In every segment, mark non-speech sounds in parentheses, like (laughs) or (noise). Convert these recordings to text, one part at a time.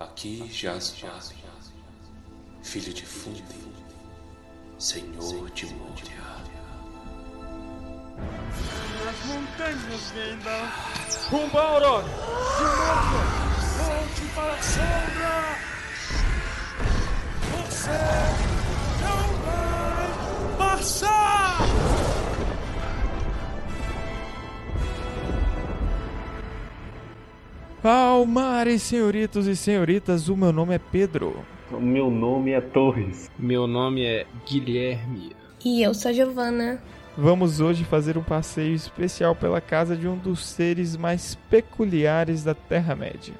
Aqui jaz Vale, filho de Fundi, senhor de Moria. As montanhas Gandalf, rumo à aurora, de Moria, volte para a sombra. Você Palmares, senhoritos e senhoritas, o meu nome é Pedro. O meu nome é Torres. Meu nome é Guilherme. E eu sou a Giovana. Vamos hoje fazer um passeio especial pela casa de um dos seres mais peculiares da Terra-média.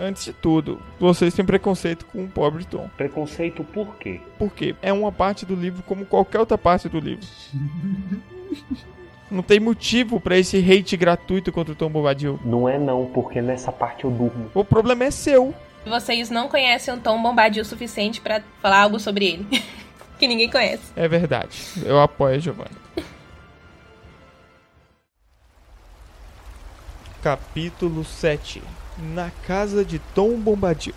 Antes de tudo, vocês têm preconceito com o pobre Tom. Preconceito por quê? Porque é uma parte do livro como qualquer outra parte do livro. (laughs) Não tem motivo pra esse hate gratuito contra o Tom Bobadil. Não é não, porque nessa parte eu durmo. O problema é seu. Vocês não conhecem o Tom Bombadil o suficiente pra falar algo sobre ele. (laughs) que ninguém conhece. É verdade. Eu apoio a Giovanna. (laughs) Capítulo 7 Na casa de Tom Bombadil.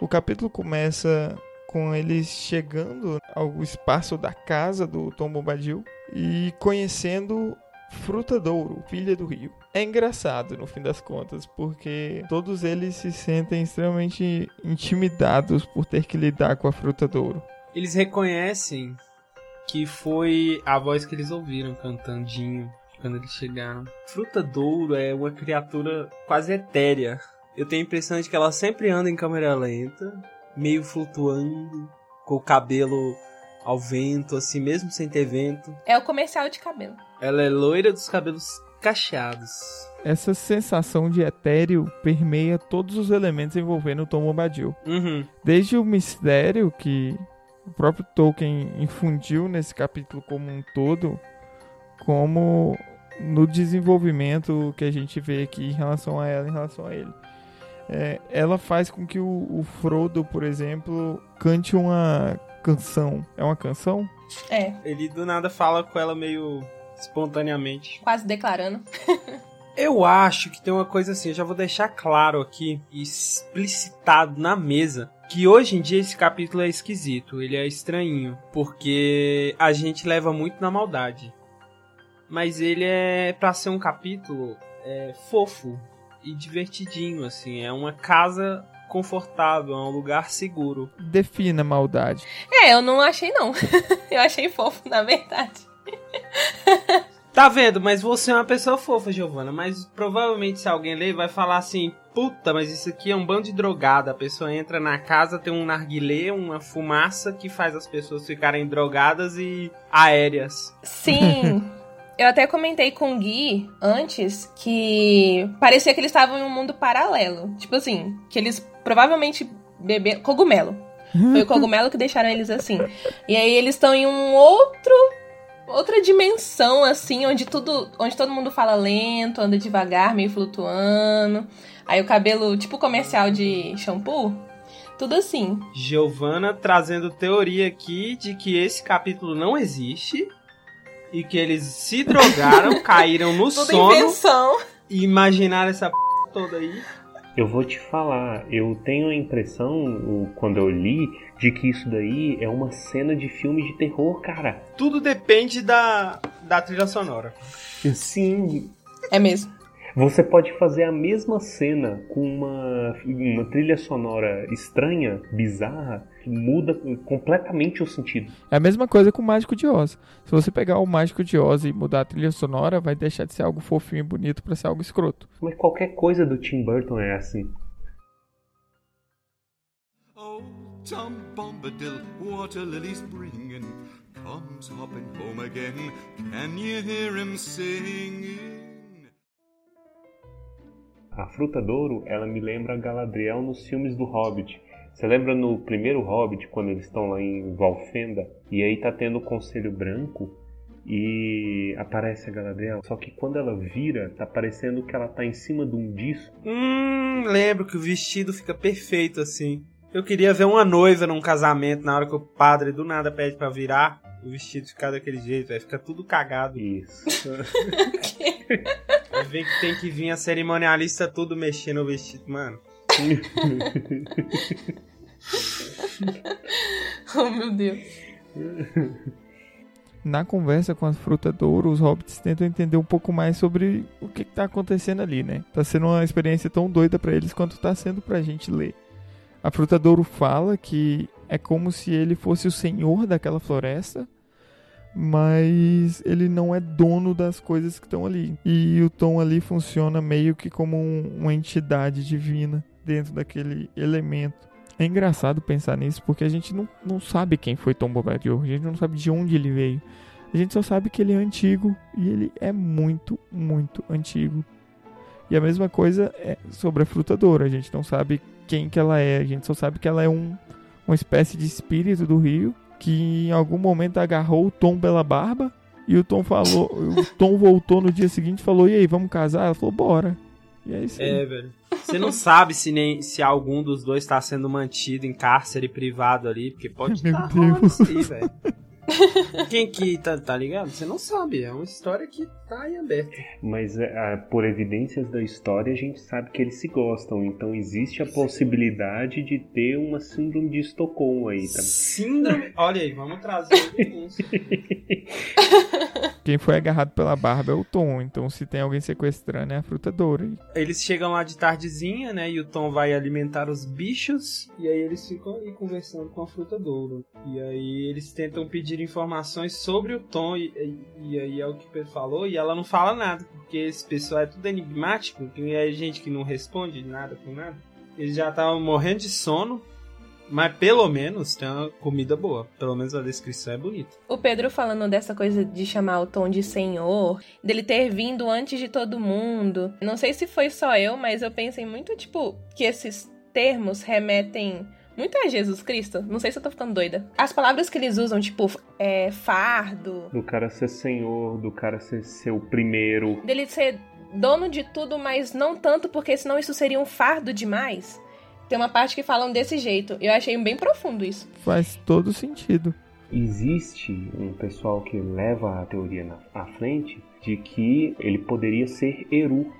O capítulo começa com eles chegando ao espaço da casa do Tom Bombadil e conhecendo Frutadouro, filha do rio. É engraçado no fim das contas, porque todos eles se sentem extremamente intimidados por ter que lidar com a Frutadouro. Eles reconhecem que foi a voz que eles ouviram cantandinho quando eles chegaram. Fruta Douro é uma criatura quase etérea. Eu tenho a impressão de que ela sempre anda em câmera lenta, meio flutuando, com o cabelo ao vento, assim, mesmo sem ter vento. É o comercial de cabelo. Ela é loira dos cabelos cacheados. Essa sensação de etéreo permeia todos os elementos envolvendo o Tom Bombadil. Uhum. Desde o mistério que o próprio Tolkien infundiu nesse capítulo como um todo, como no desenvolvimento que a gente vê aqui em relação a ela, em relação a ele. É, ela faz com que o, o Frodo, por exemplo, cante uma canção. É uma canção? É, Ele do nada fala com ela meio espontaneamente. quase declarando. (laughs) Eu acho que tem uma coisa assim, eu já vou deixar claro aqui, explicitado na mesa, que hoje em dia esse capítulo é esquisito, ele é estranho, porque a gente leva muito na maldade. Mas ele é pra ser um capítulo é, fofo e divertidinho, assim, é uma casa confortável, é um lugar seguro. Defina maldade. É, eu não achei não. (laughs) eu achei fofo, na verdade. Tá vendo? Mas você é uma pessoa fofa, Giovana. Mas provavelmente se alguém ler, vai falar assim: Puta, mas isso aqui é um bando de drogada. A pessoa entra na casa, tem um narguilé, uma fumaça que faz as pessoas ficarem drogadas e aéreas. Sim. (laughs) Eu até comentei com o Gui antes que parecia que eles estavam em um mundo paralelo. Tipo assim, que eles provavelmente beberam. Cogumelo. Foi o cogumelo que deixaram eles assim. E aí eles estão em um outro. Outra dimensão, assim, onde tudo. Onde todo mundo fala lento, anda devagar, meio flutuando. Aí o cabelo, tipo comercial de shampoo. Tudo assim. Giovana trazendo teoria aqui de que esse capítulo não existe. E que eles se drogaram, (laughs) caíram no Tudo sono invenção. e imaginaram essa p toda aí. Eu vou te falar, eu tenho a impressão, quando eu li, de que isso daí é uma cena de filme de terror, cara. Tudo depende da, da trilha sonora. Sim, É mesmo. Você pode fazer a mesma cena com uma, uma trilha sonora estranha, bizarra, que muda completamente o sentido. É a mesma coisa com o Mágico de Oz. Se você pegar o Mágico de Oz e mudar a trilha sonora, vai deixar de ser algo fofinho e bonito pra ser algo escroto. Mas qualquer coisa do Tim Burton é assim. Oh, Tom Bombadil, water lilies bringing, comes hopping home again. Can you hear him singing? A Fruta Douro, ela me lembra Galadriel nos filmes do Hobbit. Você lembra no primeiro Hobbit, quando eles estão lá em Valfenda, e aí tá tendo o Conselho Branco, e aparece a Galadriel. Só que quando ela vira, tá parecendo que ela tá em cima de um disco. Hum, lembro que o vestido fica perfeito assim. Eu queria ver uma noiva num casamento na hora que o padre do nada pede pra virar. O vestido ficar daquele jeito, aí fica tudo cagado. Isso. (laughs) (laughs) vem que tem que vir a cerimonialista tudo mexendo o vestido, mano. (laughs) oh, meu Deus. Na conversa com a fruta Douro, os hobbits tentam entender um pouco mais sobre o que, está acontecendo ali, né? Tá sendo uma experiência tão doida para eles quanto tá sendo pra gente ler. A fruta Douro fala que é como se ele fosse o senhor daquela floresta, mas ele não é dono das coisas que estão ali. E o Tom ali funciona meio que como um, uma entidade divina dentro daquele elemento. É engraçado pensar nisso porque a gente não, não sabe quem foi Tom Bombadil, a gente não sabe de onde ele veio. A gente só sabe que ele é antigo e ele é muito, muito antigo. E a mesma coisa é sobre a frutadora, a gente não sabe quem que ela é, a gente só sabe que ela é um, uma espécie de espírito do rio que em algum momento agarrou o Tom pela barba e o Tom falou, (laughs) o Tom voltou no dia seguinte e falou: "E aí, vamos casar?" Ela falou: "Bora". E é isso. Aí. É, velho. Você não sabe se nem se algum dos dois está sendo mantido em cárcere privado ali, porque pode (laughs) estar rolando assim, velho. Quem que tá, tá ligado? Você não sabe, é uma história que tá aí aberta. Mas é, por evidências da história, a gente sabe que eles se gostam, então existe a possibilidade de ter uma síndrome de Estocolmo aí, tá? Síndrome? Olha aí, vamos trazer (laughs) Quem foi agarrado pela barba é o Tom, então se tem alguém sequestrando é a fruta doura. Eles chegam lá de tardezinha, né, e o Tom vai alimentar os bichos, e aí eles ficam ali conversando com a fruta doura. E aí eles tentam pedir informações sobre o Tom, e, e, e aí é o que o Pedro falou, e ela não fala nada, porque esse pessoal é tudo enigmático, e é gente que não responde nada com nada. Eles já estavam morrendo de sono, mas pelo menos tem uma comida boa. Pelo menos a descrição é bonita. O Pedro falando dessa coisa de chamar o Tom de senhor, dele ter vindo antes de todo mundo. Não sei se foi só eu, mas eu pensei muito, tipo, que esses termos remetem muito a Jesus Cristo. Não sei se eu tô ficando doida. As palavras que eles usam, tipo, é, fardo. Do cara ser senhor, do cara ser seu primeiro. Dele ser dono de tudo, mas não tanto, porque senão isso seria um fardo demais. Tem uma parte que falam desse jeito. Eu achei bem profundo isso. Faz todo sentido. Existe um pessoal que leva a teoria na, à frente de que ele poderia ser Eru,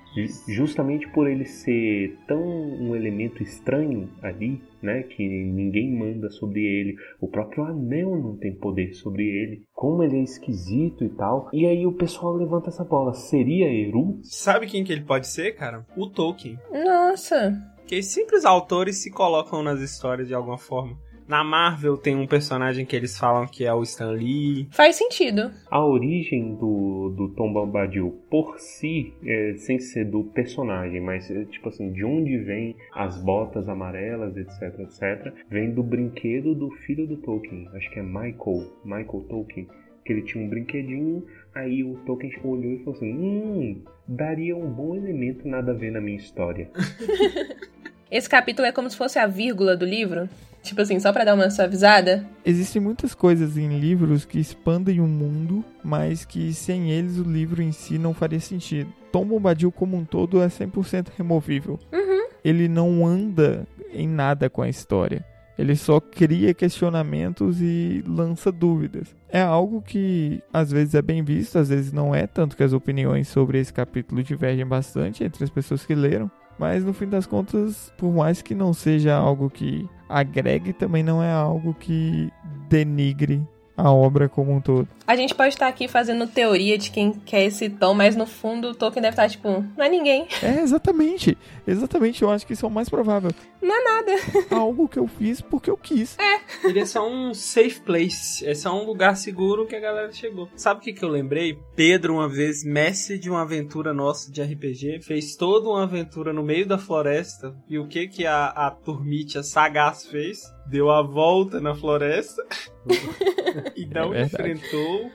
justamente por ele ser tão um elemento estranho ali, né, que ninguém manda sobre ele, o próprio anel não tem poder sobre ele, como ele é esquisito e tal. E aí o pessoal levanta essa bola, seria Eru? Sabe quem que ele pode ser, cara? O Tolkien. Nossa. Que simples autores se colocam nas histórias de alguma forma. Na Marvel tem um personagem que eles falam que é o Stan Lee. Faz sentido. A origem do, do Tom Bombadil por si, é, sem ser do personagem, mas é, tipo assim, de onde vem as botas amarelas, etc, etc, vem do brinquedo do filho do Tolkien. Acho que é Michael, Michael Tolkien. Que ele tinha um brinquedinho, aí o Tolkien olhou e falou assim: Hum, daria um bom elemento nada a ver na minha história. (laughs) Esse capítulo é como se fosse a vírgula do livro. Tipo assim, só para dar uma suavizada. Existem muitas coisas em livros que expandem o mundo, mas que sem eles o livro em si não faria sentido. Tom Bombadil como um todo é 100% removível. Uhum. Ele não anda em nada com a história. Ele só cria questionamentos e lança dúvidas. É algo que às vezes é bem visto, às vezes não é, tanto que as opiniões sobre esse capítulo divergem bastante entre as pessoas que leram. Mas no fim das contas, por mais que não seja algo que agregue, também não é algo que denigre a obra como um todo. A gente pode estar aqui fazendo teoria de quem quer esse tom, mas no fundo o Tolkien deve estar tipo, não é ninguém. (laughs) É, exatamente. Exatamente, eu acho que isso é o mais provável. Não é nada. (laughs) Algo que eu fiz porque eu quis. É. Ele é só um safe place. É só um lugar seguro que a galera chegou. Sabe o que, que eu lembrei? Pedro, uma vez, mestre de uma aventura nossa de RPG, fez toda uma aventura no meio da floresta. E o que que a, a turmite, a sagaz fez? Deu a volta na floresta (laughs) e não é enfrentou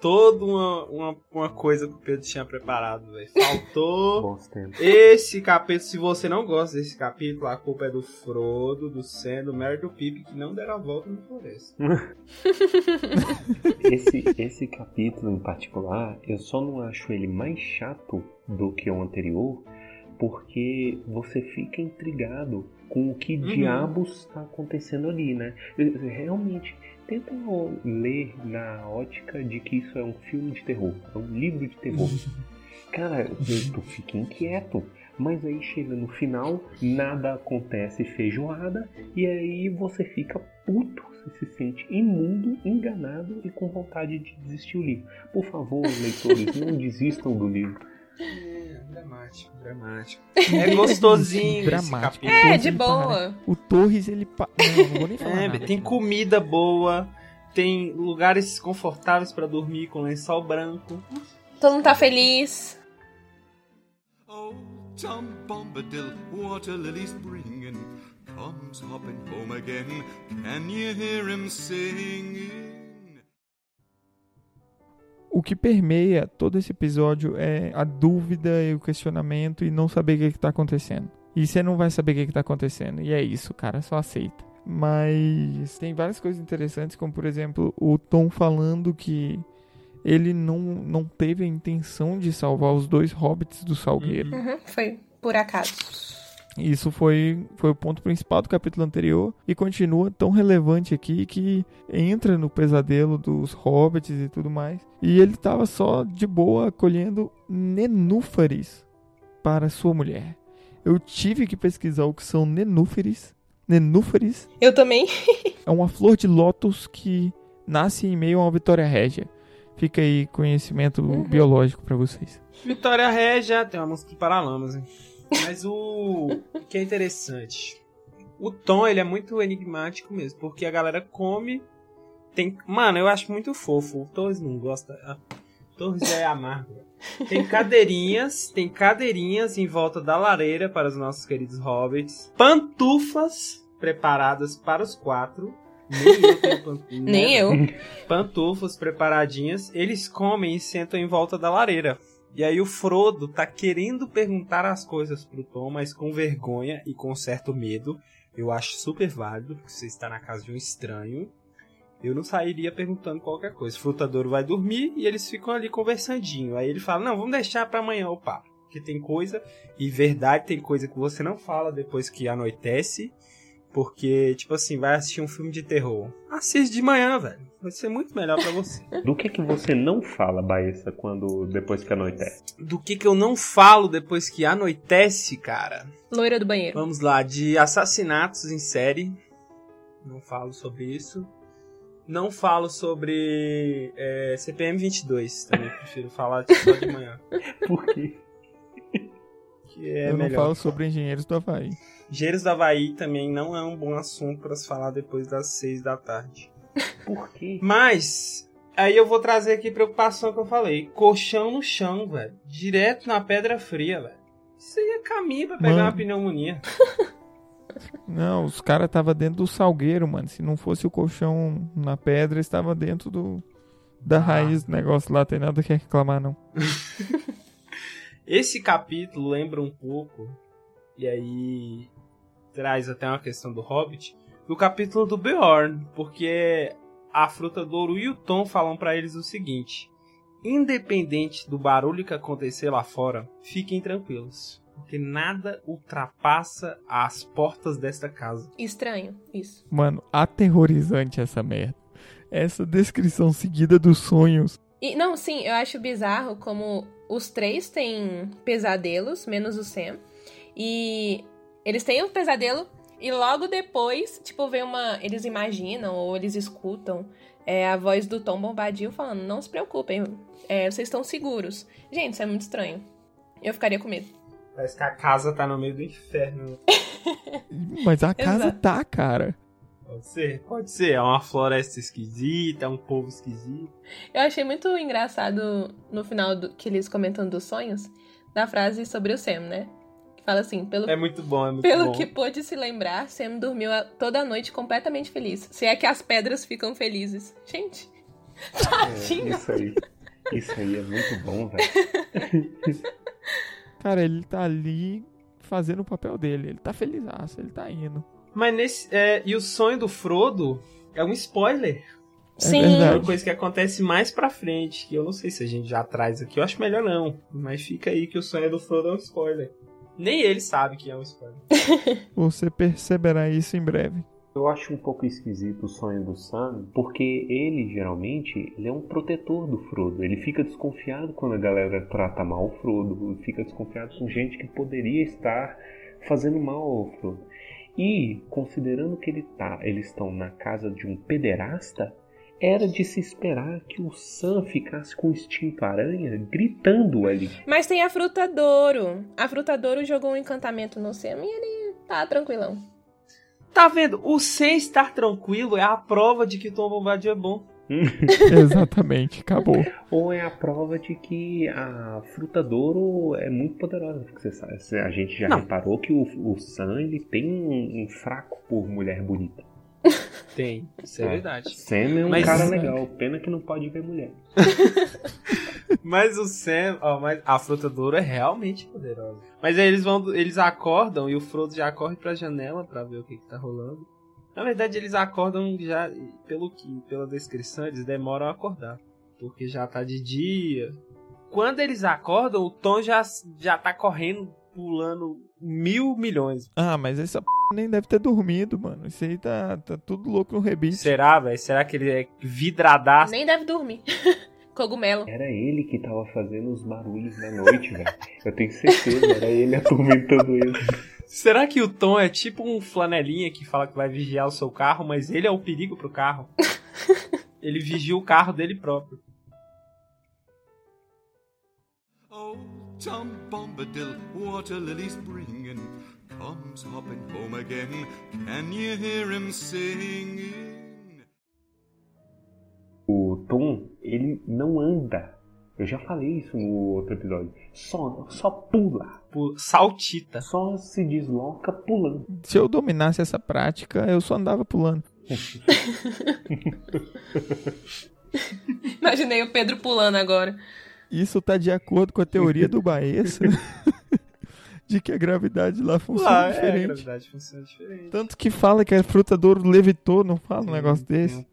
toda uma, uma, uma, coisa que o Pedro tinha preparado, velho. Faltou (laughs) esse capítulo. Se você não gosta desse capítulo, a culpa é do Frodo, do Sam, do Merry do Pipe, que não deram a volta na floresta. (laughs) esse, esse capítulo em particular, eu só não acho ele mais chato do que o anterior, porque você fica intrigado com o que uhum. diabos está acontecendo ali, né? Realmente, tenta ler na ótica de que isso é um filme de terror, é um livro de terror. (laughs) Cara, eu, tu fica inquieto. Mas aí chega no final, nada acontece feijoada, e aí você fica puto, você se sente imundo, enganado e com vontade de desistir o livro. Por favor, leitores, não desistam do livro. (laughs) É, dramático, dramático. É gostosinho. esse Dramático. capítulo. É, de boa. O Torres, ele. Pa... Não, não vou nem falar. É, nada tem comida boa, tem lugares confortáveis pra dormir com lençol branco. Todo mundo tá feliz. Oh, Tom Bombadil, water lilies bringing, comes hopping home again. Can you hear him singing? O que permeia todo esse episódio é a dúvida e o questionamento e não saber o que, que tá acontecendo. E você não vai saber o que, que tá acontecendo. E é isso, cara, só aceita. Mas tem várias coisas interessantes, como por exemplo, o Tom falando que ele não, não teve a intenção de salvar os dois hobbits do Salgueiro. Uhum, foi por acaso. Isso foi, foi o ponto principal do capítulo anterior e continua tão relevante aqui que entra no pesadelo dos hobbits e tudo mais. E ele estava só de boa colhendo nenúfares para sua mulher. Eu tive que pesquisar o que são nenúfares. Nenúfares Eu também. (laughs) é uma flor de lótus que nasce em meio a uma vitória régia. Fica aí conhecimento biológico para vocês. Vitória Régia tem uma música de Paralamas, hein? Mas o o que é interessante, o Tom ele é muito enigmático mesmo, porque a galera come, tem, mano, eu acho muito fofo. O Torres não gosta, ah, Torres é amargo. Tem cadeirinhas, tem cadeirinhas em volta da lareira para os nossos queridos hobbits, pantufas preparadas para os quatro. Nem eu tenho pantufas. (laughs) Nem eu. pantufas preparadinhas, eles comem e sentam em volta da lareira. E aí o Frodo tá querendo perguntar as coisas pro Tom, mas com vergonha e com certo medo. Eu acho super válido, porque você está na casa de um estranho. Eu não sairia perguntando qualquer coisa. O frutadouro vai dormir e eles ficam ali conversandinho. Aí ele fala: Não, vamos deixar pra amanhã o papo. Porque tem coisa, e verdade, tem coisa que você não fala depois que anoitece. Porque, tipo assim, vai assistir um filme de terror. Assiste de manhã, velho. Vai ser muito melhor pra você. (laughs) Do que que você não fala, Baessa, quando depois que anoitece? Do que que eu não falo depois que anoitece, cara? Loira do banheiro. Vamos lá, de assassinatos em série. Não falo sobre isso. Não falo sobre é, CPM 22. Também (laughs) prefiro falar só de manhã. Por quê? Que é Eu não melhor. falo sobre engenheiros do Havaí. Engenheiros do Havaí também não é um bom assunto para se falar depois das 6 da tarde. Por quê? Mas, aí eu vou trazer aqui preocupação que eu falei. Colchão no chão, velho. Direto na pedra fria, velho. Isso aí é caminho pra pegar Mano. uma pneumonia. Não, os caras estavam dentro do salgueiro, mano. Se não fosse o colchão na pedra, estava dentro do da Ah. raiz do negócio lá. Tem nada que reclamar, não. (laughs) Esse capítulo lembra um pouco, e aí traz até uma questão do Hobbit, do capítulo do Beorn, porque a Fruta do Ouro e o Tom falam pra eles o seguinte: independente do barulho que acontecer lá fora, fiquem tranquilos, porque nada ultrapassa as portas desta casa. Estranho, isso. Mano, aterrorizante essa merda. Essa descrição seguida dos sonhos. E, não, sim, eu acho bizarro como os três têm pesadelos, menos o Sam. E eles têm um pesadelo e logo depois, tipo, vem uma. Eles imaginam ou eles escutam é, a voz do Tom Bombadil falando: Não se preocupem, é, vocês estão seguros. Gente, isso é muito estranho. Eu ficaria com medo. Parece que a casa tá no meio do inferno. (laughs) Mas a casa Exato. tá, cara. Pode ser? Pode ser. É uma floresta esquisita, é um povo esquisito. Eu achei muito engraçado no final do, que eles comentam dos sonhos, da frase sobre o Sam, né? Fala assim, pelo, É muito bom, é muito pelo bom. que pôde se lembrar, Sam dormiu a- toda a noite completamente feliz. Se é que as pedras ficam felizes. Gente, (laughs) É, tadinho. isso aí. Isso aí é muito bom, velho. (laughs) Cara, ele tá ali fazendo o papel dele. Ele tá feliz, ele tá indo. Mas nesse. é, e o sonho do Frodo é um spoiler. Sim. É É uma coisa que acontece mais pra frente, que eu não sei se a gente já traz aqui. Eu acho melhor não. Mas fica aí que o sonho do Frodo é um spoiler. Nem ele sabe que é um spoiler. (laughs) Você perceberá isso em breve. Eu acho um pouco esquisito o sonho do Sam, porque ele geralmente ele é um protetor do Frodo. Ele fica desconfiado quando a galera trata mal o Frodo, fica desconfiado com gente que poderia estar fazendo mal ao Frodo. E considerando que ele tá, eles estão na casa de um pederasta, era de se esperar que o Sam ficasse com o instinto aranha gritando ali. Mas tem a fruta Douro. A fruta Douro jogou um encantamento no Sam e ele tá tranquilão. Tá vendo? O sem estar tranquilo é a prova de que o Tom Bombadil é bom. (laughs) (laughs) Exatamente, acabou. Ou é a prova de que a fruta Douro é muito poderosa. Porque você sabe, a gente já Não. reparou que o, o Sam ele tem um, um fraco por mulher bonita. Tem, isso é, É. verdade. Sam é um Mas- cara legal, pena que não pode ver mulher. (laughs) Mas o Sam, ó, mas a fruta do ouro é realmente poderosa. Mas aí eles vão, eles acordam e o Frodo já corre pra janela pra ver o que, que tá rolando. Na verdade, eles acordam já, pelo que, pela descrição, eles demoram a acordar. Porque já tá de dia. Quando eles acordam, o Tom já, já tá correndo, pulando mil milhões. Ah, mas essa p nem deve ter dormido, mano. Isso aí tá, tá tudo louco no rebite. Será, velho? Será que ele é vidradaço? Nem deve dormir. (laughs) Cogumelo. Era ele que tava fazendo os barulhos na noite, velho. Eu tenho certeza, era ele atormentando ele. Será que o Tom é tipo um flanelinha que fala que vai vigiar o seu carro, mas ele é o perigo pro carro? (laughs) ele vigia o carro dele próprio. Tom Bombadil, water lilies bringing, comes hopping home again. Can you hear him singing? O Tom, ele não anda. Eu já falei isso no outro episódio. Só, só pula. Saltita. Só se desloca pulando. Se eu dominasse essa prática, eu só andava pulando. (laughs) Imaginei o Pedro pulando agora. Isso tá de acordo com a teoria do Baessa (laughs) de que a gravidade lá funciona Ah, é, a diferente. gravidade funciona diferente. Tanto que fala que a fruta do ouro levitou, não fala um negócio desse.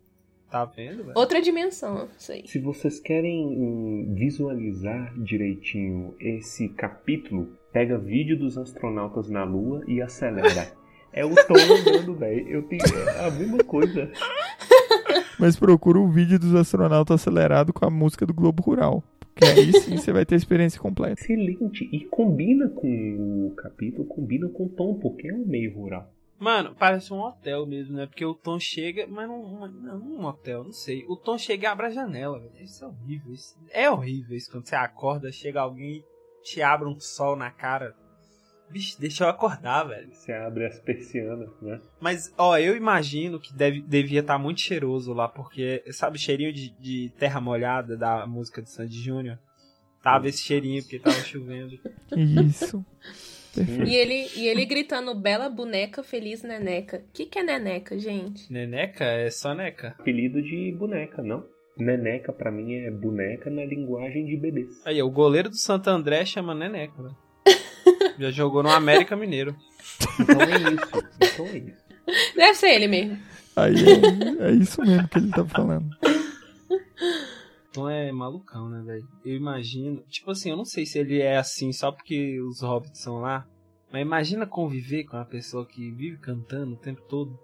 Tá vendo, velho? Outra dimensão, isso aí. Se vocês querem hum, visualizar direitinho esse capítulo, pega vídeo dos astronautas na Lua e acelera. (laughs) É o Tom andando, velho. Eu tenho a mesma coisa. Mas procura o vídeo dos astronautas acelerado com a música do Globo Rural. Porque aí sim você vai ter a experiência completa. Excelente. E combina com o capítulo, combina com o Tom, porque é um meio rural. Mano, parece um hotel mesmo, né? Porque o Tom chega, mas não, não, não um hotel, não sei. O Tom chega e abre a janela, velho. Isso é horrível. Isso é horrível isso quando você acorda, chega alguém e te abre um sol na cara. Bicho, deixa eu acordar, velho. Você abre as persianas, né? Mas, ó, eu imagino que deve, devia estar muito cheiroso lá, porque, sabe, o cheirinho de, de terra molhada da música do Sandy Júnior? Tava esse cheirinho porque tava (laughs) chovendo. Isso. Perfeito. E ele, e ele gritando, bela boneca, feliz neneca. O que, que é neneca, gente? Neneca é só neca. Apelido de boneca, não? Neneca pra mim é boneca na linguagem de bebês. Aí, o goleiro do Santo André chama Neneca, né? Já jogou no América Mineiro. Então é isso. Então é isso. Deve ser ele mesmo. Aí é, é isso mesmo que ele tá falando. Então é malucão, né, velho? Eu imagino. Tipo assim, eu não sei se ele é assim só porque os hobbits são lá. Mas imagina conviver com uma pessoa que vive cantando o tempo todo.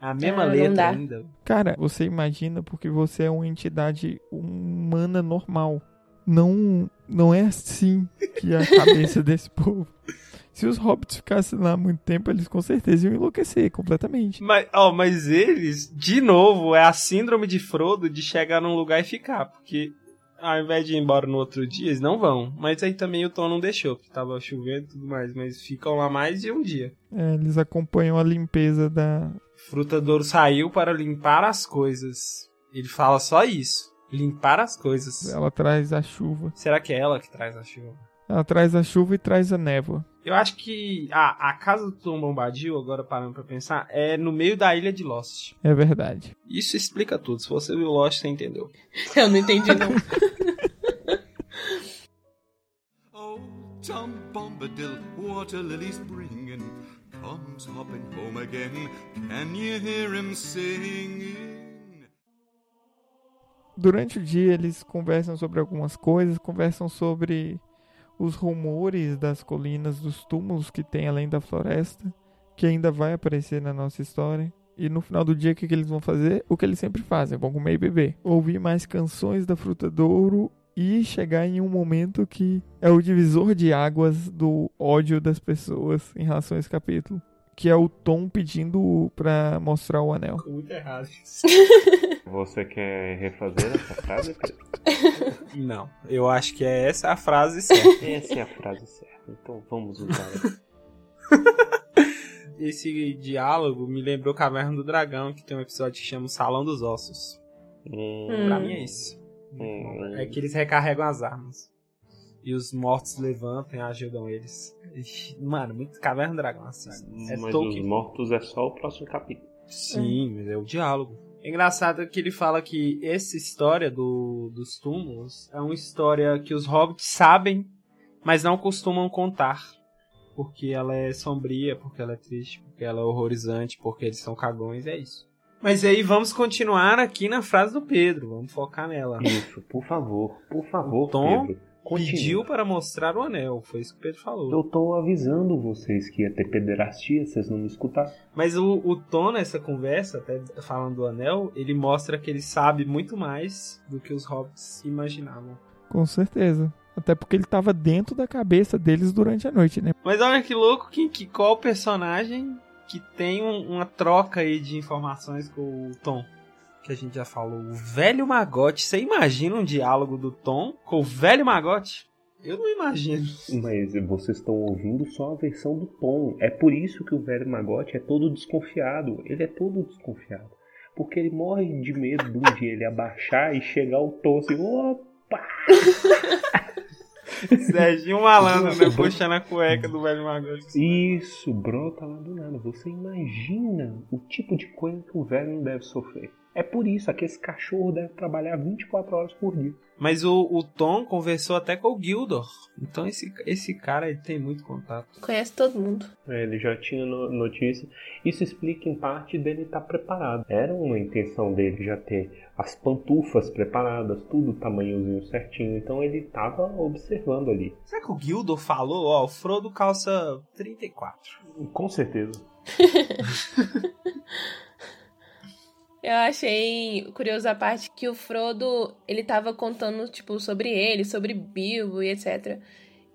A mesma Ah, letra ainda. Cara, você imagina porque você é uma entidade humana normal. Não, não é assim que é a cabeça (laughs) desse povo. Se os hobbits ficassem lá muito tempo, eles com certeza iam enlouquecer completamente. Mas, ó, mas eles, de novo, é a síndrome de Frodo de chegar num lugar e ficar. Porque ao invés de ir embora no outro dia, eles não vão. Mas aí também o Tom não deixou, porque tava chovendo e tudo mais. Mas ficam lá mais de um dia. É, eles acompanham a limpeza da. Fruta Douro saiu para limpar as coisas. Ele fala só isso. Limpar as coisas. Ela traz a chuva. Será que é ela que traz a chuva? Ela traz a chuva e traz a névoa. Eu acho que a, a casa do Tom Bombadil, agora parando pra pensar, é no meio da ilha de Lost. É verdade. Isso explica tudo. Se você viu Lost, você entendeu. (laughs) Eu não entendi, não. (laughs) Oh, Tom Bombadil, water lilies bringing, comes hopping home again. Can you hear him singing? Durante o dia eles conversam sobre algumas coisas, conversam sobre os rumores das colinas, dos túmulos que tem além da floresta, que ainda vai aparecer na nossa história. E no final do dia, o que, que eles vão fazer? O que eles sempre fazem, vão comer e beber. Ouvir mais canções da Fruta do Ouro e chegar em um momento que é o divisor de águas do ódio das pessoas em relação a esse capítulo. Que é o Tom pedindo pra mostrar o anel. Ficou muito errado isso. (laughs) Você quer refazer essa frase, Pedro? Não, eu acho que é essa a frase certa. Essa é a frase certa. Então vamos usar ela. (laughs) Esse diálogo me lembrou Caverna do Dragão, que tem um episódio que chama Salão dos Ossos. Hum, Pra mim é isso. hum, É que eles recarregam as armas. E os mortos levantam e ajudam eles. Mano, muito Caverna do Dragão assim. É Mas Tolkien. os mortos é só o próximo capítulo. Sim, mas é o diálogo. É engraçado que ele fala que essa história do, dos túmulos é uma história que os hobbits sabem, mas não costumam contar. Porque ela é sombria, porque ela é triste, porque ela é horrorizante, porque eles são cagões, é isso. Mas aí vamos continuar aqui na frase do Pedro, vamos focar nela. Isso, por favor, por favor, Tom Pedro. Continue. Pediu para mostrar o anel, foi isso que o Pedro falou. Eu tô avisando vocês que ia ter pederastia, vocês não me escutaram. Mas o, o Tom nessa conversa, até falando do anel, ele mostra que ele sabe muito mais do que os hobbits imaginavam. Com certeza. Até porque ele tava dentro da cabeça deles durante a noite, né? Mas olha que louco que, que qual personagem que tem um- uma troca aí de informações com o Tom. Que a gente já falou. O velho Magote. Você imagina um diálogo do Tom com o velho Magote? Eu não imagino. Mas vocês estão ouvindo só a versão do Tom. É por isso que o velho Magote é todo desconfiado. Ele é todo desconfiado. Porque ele morre de medo de um dia ele abaixar e chegar o Tom assim, opa! (laughs) Serginho Malandro, né? Puxando a cueca do velho Magote. Isso, brota lá do nada. Você imagina o tipo de coisa que o velho não deve sofrer. É por isso que esse cachorro deve trabalhar 24 horas por dia. Mas o, o Tom conversou até com o Gildor. Então esse, esse cara ele tem muito contato. Conhece todo mundo. É, Ele já tinha no- notícia. Isso explica em parte dele estar preparado. Era uma intenção dele já ter as pantufas preparadas, tudo tamanhozinho certinho. Então ele estava observando ali. Será que o Gildor falou? Ó, o Frodo calça 34. Com certeza. (laughs) Eu achei curioso a parte que o Frodo, ele tava contando, tipo, sobre ele, sobre Bilbo e etc.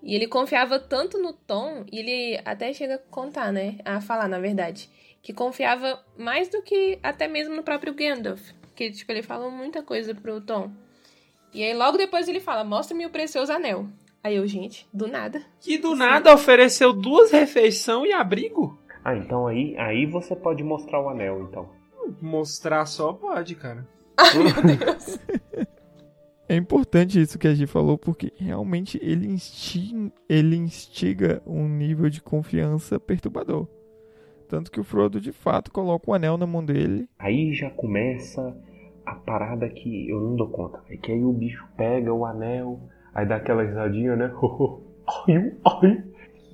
E ele confiava tanto no Tom, e ele até chega a contar, né? A falar, na verdade. Que confiava mais do que até mesmo no próprio Gandalf. Que, tipo, ele falou muita coisa pro Tom. E aí, logo depois ele fala, mostra-me o precioso anel. Aí eu, gente, do nada. Que do nada ofereceu duas refeições e abrigo? Ah, então aí, aí você pode mostrar o anel, então. Mostrar só pode, cara. Meu Deus. É importante isso que a Gi falou, porque realmente ele, insti ele instiga um nível de confiança perturbador. Tanto que o Frodo de fato coloca o anel na mão dele. Aí já começa a parada que eu não dou conta. É que aí o bicho pega o anel, aí dá aquela risadinha, né? (laughs) ai, ai.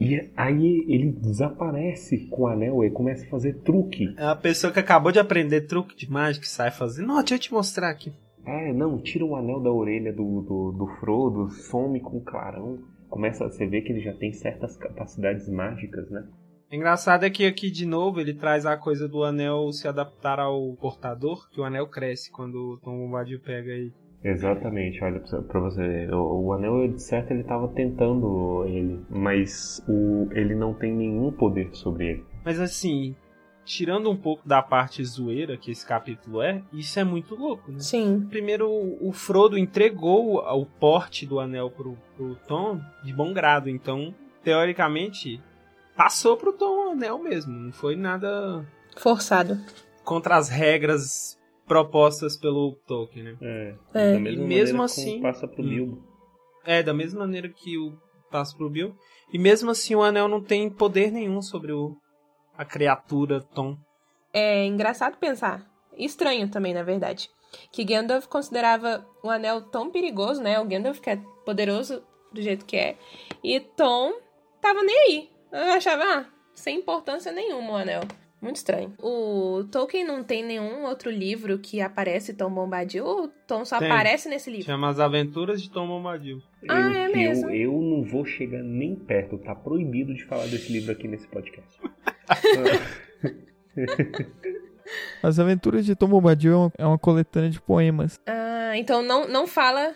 E aí ele desaparece com o anel e começa a fazer truque. É a pessoa que acabou de aprender truque de mágica sai fazendo. Não, deixa eu te mostrar aqui. É, não, tira o anel da orelha do, do, do Frodo, some com o clarão. Começa, você vê que ele já tem certas capacidades mágicas, né? Engraçado é que aqui de novo ele traz a coisa do anel se adaptar ao portador, que o anel cresce quando o Tom Bombadil pega ele. Exatamente, olha pra pra você. O, o anel, de certo, ele tava tentando ele, mas o, ele não tem nenhum poder sobre ele. Mas assim, tirando um pouco da parte zoeira que esse capítulo é, isso é muito louco, né? Sim. Primeiro, o Frodo entregou o o porte do anel pro, pro Tom de bom grado, então, teoricamente, passou pro Tom o anel mesmo. Não foi nada Forçado. contra as regras propostas pelo Tolkien, né? É, É. da mesma E mesmo assim- passa pro Hum. Bilbo. É, da mesma maneira que o passa pro Bill. E mesmo assim, o anel não tem poder nenhum sobre o, a criatura Tom. É engraçado pensar. Estranho também, na verdade. Que Gandalf considerava o anel tão perigoso, né? O Gandalf que é poderoso do jeito que é. E Tom tava nem aí. Eu achava, ah, sem importância nenhuma o anel. Muito estranho. O Tolkien não tem nenhum outro livro que aparece Tom Bombadil? Ou Tom só Tem. aparece nesse livro? Chama As Aventuras de Tom Bombadil. Ah, eu, é eu- mesmo? Eu, não vou chegar nem perto, tá proibido de falar desse livro aqui nesse podcast. (laughs) As Aventuras de Tom Bombadil é uma, é uma coletânea de poemas. Ah, então não, não fala.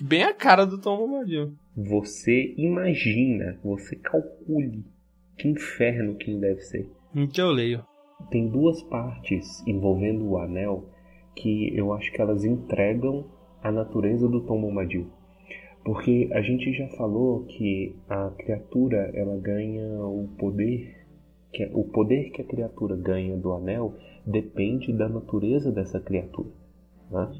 Bem a cara do Tom Bombadil. Você imagina, você calcule que inferno que deve ser. Que eu leio. Tem duas partes envolvendo o anel que eu acho que elas entregam a natureza do Tom Bombadil. Porque a gente já falou que a criatura ela ganha o poder que o poder que a criatura ganha do anel depende da natureza dessa criatura. Né?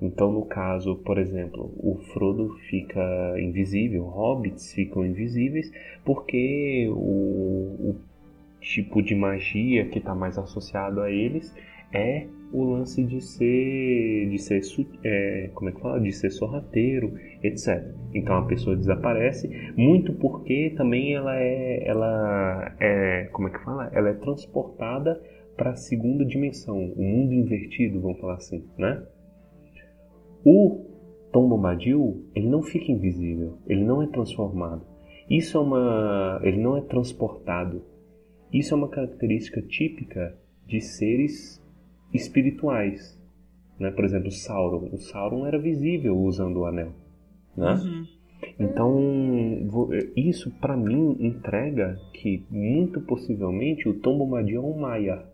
Então, no caso, por exemplo, o Frodo fica invisível, hobbits ficam invisíveis, porque o, o tipo de magia que está mais associado a eles é o lance de ser de ser é, como é que fala? De ser sorrateiro etc então a pessoa desaparece muito porque também ela é ela é como é que fala? Ela é transportada para a segunda dimensão o mundo invertido vamos falar assim né? O Tom Bombadil ele não fica invisível ele não é transformado. Isso é uma ele não é transportado isso é uma característica típica de seres espirituais. Né? Por exemplo, Sauron. O Sauron era visível usando o anel. Né? Uhum. Então, isso para mim entrega que muito possivelmente o Tom Bombadil é um Maia.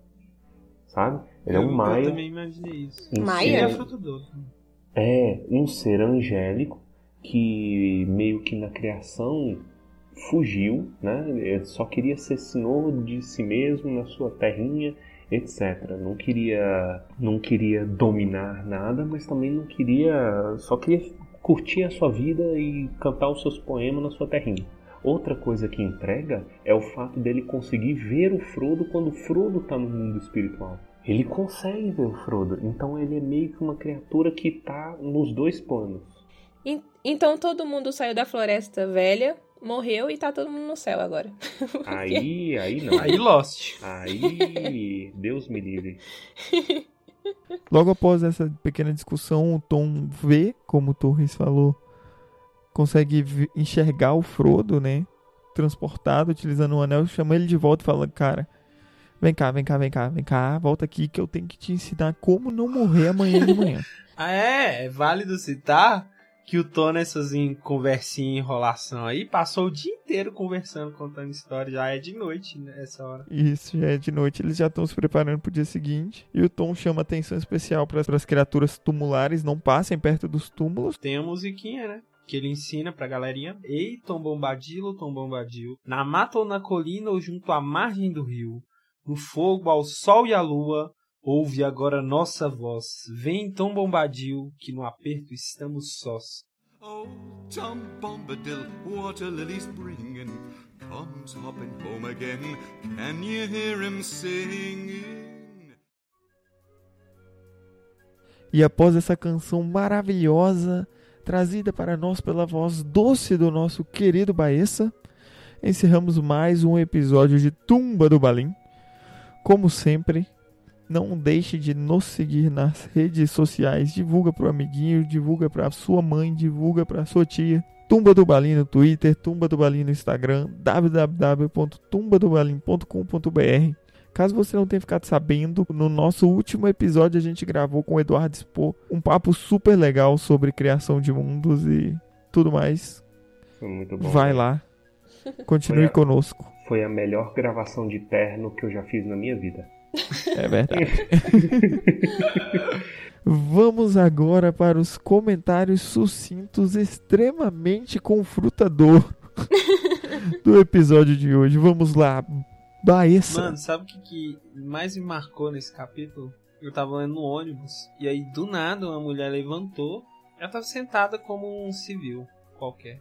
Sabe? Ele eu, é um Maia. Eu também imaginei isso. Um Maia? ser- É é um ser angélico que meio que na criação fugiu, né? Ele só queria ser senhor de si mesmo na sua terrinha, etc. Não queria, não queria dominar nada, mas também não queria, só queria curtir a sua vida e cantar os seus poemas na sua terrinha. Outra coisa que entrega é o fato dele conseguir ver o Frodo quando o Frodo está no mundo espiritual. Ele consegue ver o Frodo, então ele é meio que uma criatura que está nos dois planos. En- Então todo mundo saiu da floresta velha, morreu e tá todo mundo no céu agora. (laughs) Aí, aí não. Aí Lost. Aí, Deus me livre. Logo após essa pequena discussão, o Tom vê, como o Torres falou, consegue enxergar o Frodo, né? Transportado, utilizando o anel, chama ele de volta e fala: Cara, vem cá, vem cá, vem cá, vem cá, volta aqui que eu tenho que te ensinar como não morrer amanhã de manhã. (laughs) Ah, é? É válido citar que o Tom nessas em conversinha enrolação aí passou o dia inteiro conversando, contando história. Já é de noite nessa hora. Isso já é de noite, eles já estão se preparando pro dia seguinte. E o Tom chama atenção especial para as criaturas tumulares não passem perto dos túmulos. Tem a musiquinha, né? Que ele ensina pra galerinha. Ei, Tom Bombadilo, Tom Bombadil. Na mata ou na colina ou junto à margem do rio. No fogo, ao sol e à lua. Ouve agora nossa voz. Vem, Tom Bombadil, que no aperto estamos sós. Oh, Tom Bombadil, water lilies bringing, comes hopping home again. Can you hear him singing? E após essa canção maravilhosa, trazida para nós pela voz doce do nosso querido Baessa, encerramos mais um episódio de Tumba do Balim. Como sempre, não deixe de nos seguir nas redes sociais, divulga pro amiguinho, divulga pra sua mãe, divulga pra sua tia. Tumba do Balim no Twitter, Tumba do Balim no Instagram, www.tumbadobalim.com.br. Caso você não tenha ficado sabendo, no nosso último episódio a gente gravou com o Eduardo Expo um papo super legal sobre criação de mundos e tudo mais. Foi muito bom. Vai lá, continue Foi a- conosco. Foi a melhor gravação de terno que eu já fiz na minha vida. É verdade. (laughs) Vamos agora para os comentários sucintos extremamente confrutador (laughs) do episódio de hoje. Vamos lá, Baessa. Mano, sabe o que, que mais me marcou nesse capítulo? Eu tava lendo no ônibus, e aí do nada uma mulher levantou. Ela tava sentada como um civil qualquer.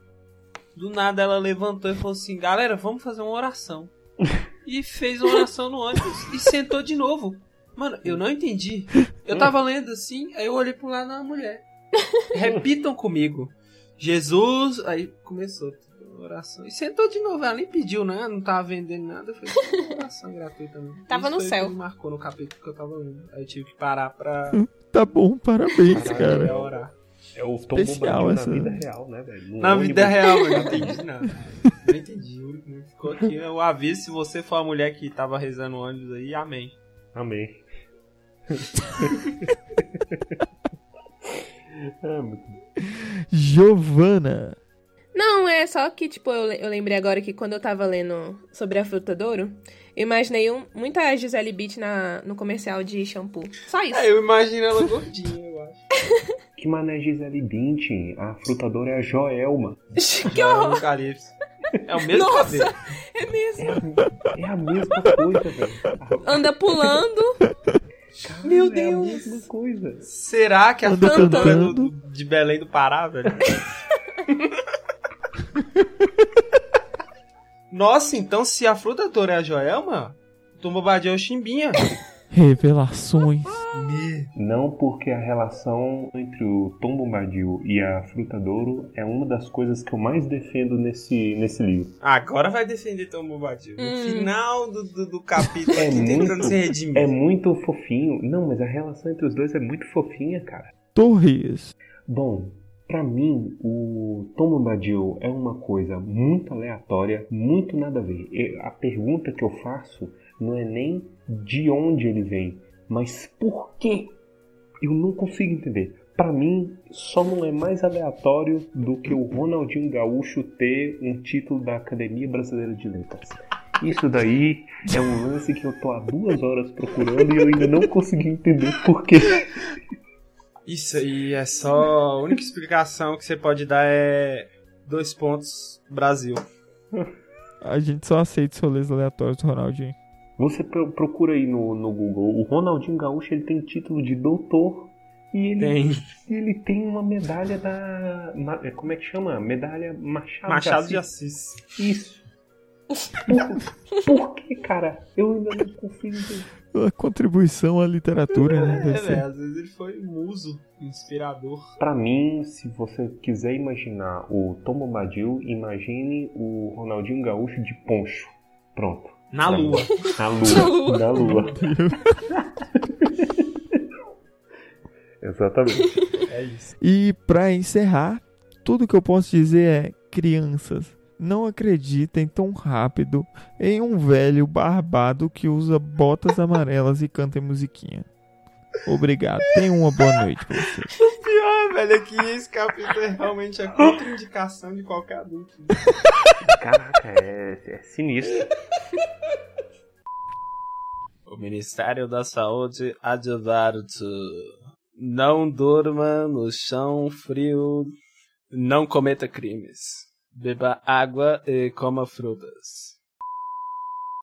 Do nada ela levantou e falou assim: Galera, vamos fazer uma oração. (laughs) E fez uma oração no ônibus e sentou de novo. Mano, eu não entendi. Eu tava lendo assim, aí eu olhei pro lado da mulher. Repitam comigo. Jesus. Aí começou a oração. E sentou de novo. Ela nem pediu nada, não tava vendendo nada. Foi oração (laughs) gratuita mesmo. Tava Isso no céu. Que me marcou no capítulo que eu tava lendo. Aí eu tive que parar pra (laughs) Tá bom, parabéns, Caralho, cara. orar. É o Tom Especial essa- na vida real, né, velho? Na ônibus. vida real, eu não entendi nada. (laughs) Não entendi. Ficou aqui o aviso. Se você for a mulher que tava rezando ônibus aí, amém. Amém. (laughs) É, muito Giovana. Não, é só que, tipo, eu, eu lembrei agora que quando eu tava lendo sobre a fruta douro, eu imaginei um, muita Gisele Beach na, no comercial de shampoo. Só isso. É, eu imagino ela gordinha, eu acho. Que mané Gisele Bündchen? A frutadora é a Joelma. (laughs) que horror! É o mesmo Nossa! cabelo. É mesmo. É a mesma coisa, velho. Anda pulando. Cara, Meu É a Deus. mesma coisa. Será que a Anda frutadora cantando. do- de Belém do Pará, velho? (laughs) Nossa, então se a frutadora é a Joelma, o Tom Bobadil é o Chimbinha. Revelações. Não porque a relação entre o Tom Bombadil e a Frutadouro é uma das coisas que eu mais defendo nesse, nesse livro. Agora vai defender Tom Bobadil. No Hum. final do, do, do capítulo É muito- se redimir. É muito fofinho. Não, mas a relação entre os dois é muito fofinha, cara. Torres. Bom, pra mim, o Tom Bombadil é uma coisa muito aleatória, muito nada a ver. E A pergunta que eu faço não é nem de onde ele vem, mas por quê? Eu não consigo entender. Pra mim, só não é mais aleatório do que o Ronaldinho Gaúcho ter um título da Academia Brasileira de Letras. Isso daí é um lance que eu tô há duas horas procurando e eu ainda não consegui entender por quê. Isso aí é só. A única explicação que você pode dar é. Dois pontos, Brasil. A gente só aceita os rolês aleatórios do Ronaldinho. Você pro- procura aí no, no Google. O Ronaldinho Gaúcho ele tem título de doutor e ele Tem ele tem uma medalha da. ma- é, Como é que chama? Medalha Machado, Machado de de Assis. Assis. Isso. Por, por que, cara? Eu ainda não entender. A contribuição à literatura, né? É, Deve ser. velho, às vezes ele foi muso, inspirador. Pra mim, se você quiser imaginar o Tom Bombadil, imagine o Ronaldinho Gaúcho de poncho. Pronto. (laughs) Na lua. Na Na lua. lua. Na lua. Exatamente. É isso. E pra encerrar, tudo que eu posso dizer é: crianças, não acreditem tão rápido em um velho barbado que usa botas amarelas e canta em musiquinha. Obrigado. Tenha uma boa noite pra você. (laughs) O pior, velho, é que esse capítulo é realmente a contraindicação de qualquer adulto. Caraca, é, é sinistro. O Ministério da Saúde adverte. Não durma no chão frio. Não cometa crimes. Beba água e coma frutas.